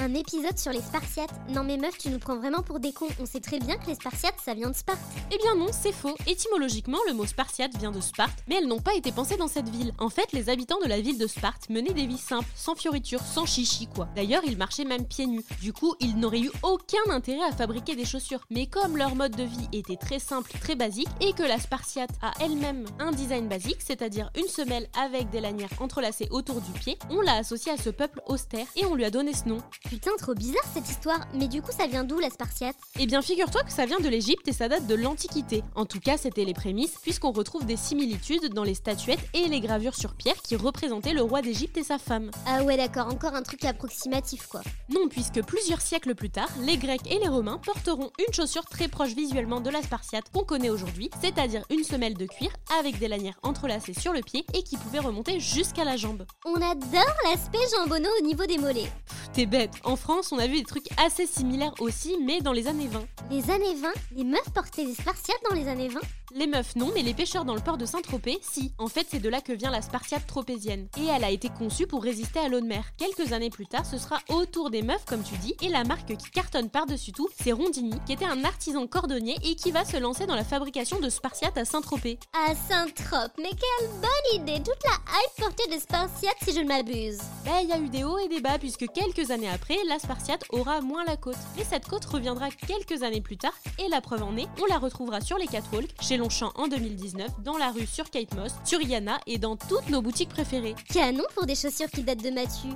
Un épisode sur les Spartiates. Non mais meuf, tu nous prends vraiment pour des cons. On sait très bien que les Spartiates, ça vient de Sparte. Eh bien non, c'est faux. Étymologiquement, le mot Spartiate vient de Sparte, mais elles n'ont pas été pensées dans cette ville. En fait, les habitants de la ville de Sparte menaient des vies simples, sans fioritures, sans chichi quoi. D'ailleurs, ils marchaient même pieds nus. Du coup, ils n'auraient eu aucun intérêt à fabriquer des chaussures. Mais comme leur mode de vie était très simple, très basique, et que la Spartiate a elle-même un design basique, c'est-à-dire une semelle avec des lanières entrelacées autour du pied, on l'a associé à ce peuple austère et on lui a donné ce nom. Putain, trop bizarre cette histoire. Mais du coup, ça vient d'où la Spartiate? Eh bien, figure-toi que ça vient de l'Égypte et ça date de l'Antiquité. En tout cas, c'était les prémices, puisqu'on retrouve des similitudes dans les statuettes et les gravures sur pierre qui représentaient le roi d'Égypte et sa femme. Ah ouais, d'accord, encore un truc approximatif quoi. Non, puisque plusieurs siècles plus tard, les Grecs et les Romains porteront une chaussure très proche visuellement de la Spartiate qu'on connaît aujourd'hui, c'est-à-dire une semelle de cuir avec des lanières entrelacées sur le pied et qui pouvait remonter jusqu'à la jambe. On adore l'aspect jambonneau au niveau des mollets. T'es bête, en France on a vu des trucs assez similaires aussi, mais dans les années 20. Les années 20, les meufs portaient des Spartiates dans les années 20 Les meufs non, mais les pêcheurs dans le port de Saint-Tropez, si. En fait, c'est de là que vient la Spartiate tropézienne. Et elle a été conçue pour résister à l'eau de mer. Quelques années plus tard, ce sera au tour des meufs, comme tu dis, et la marque qui cartonne par-dessus tout, c'est Rondini, qui était un artisan cordonnier et qui va se lancer dans la fabrication de Spartiates à Saint-Tropez. À Saint-Trope, mais quelle bonne idée Toute la hype portée des Spartiates si je ne m'abuse. Ben, il y a eu des hauts et des bas, puisque années après, la Spartiate aura moins la côte. Mais cette côte reviendra quelques années plus tard, et la preuve en est, on la retrouvera sur les catwalks, chez Longchamp en 2019, dans la rue sur Kate Moss, sur Yana et dans toutes nos boutiques préférées. Canon pour des chaussures qui datent de Mathieu.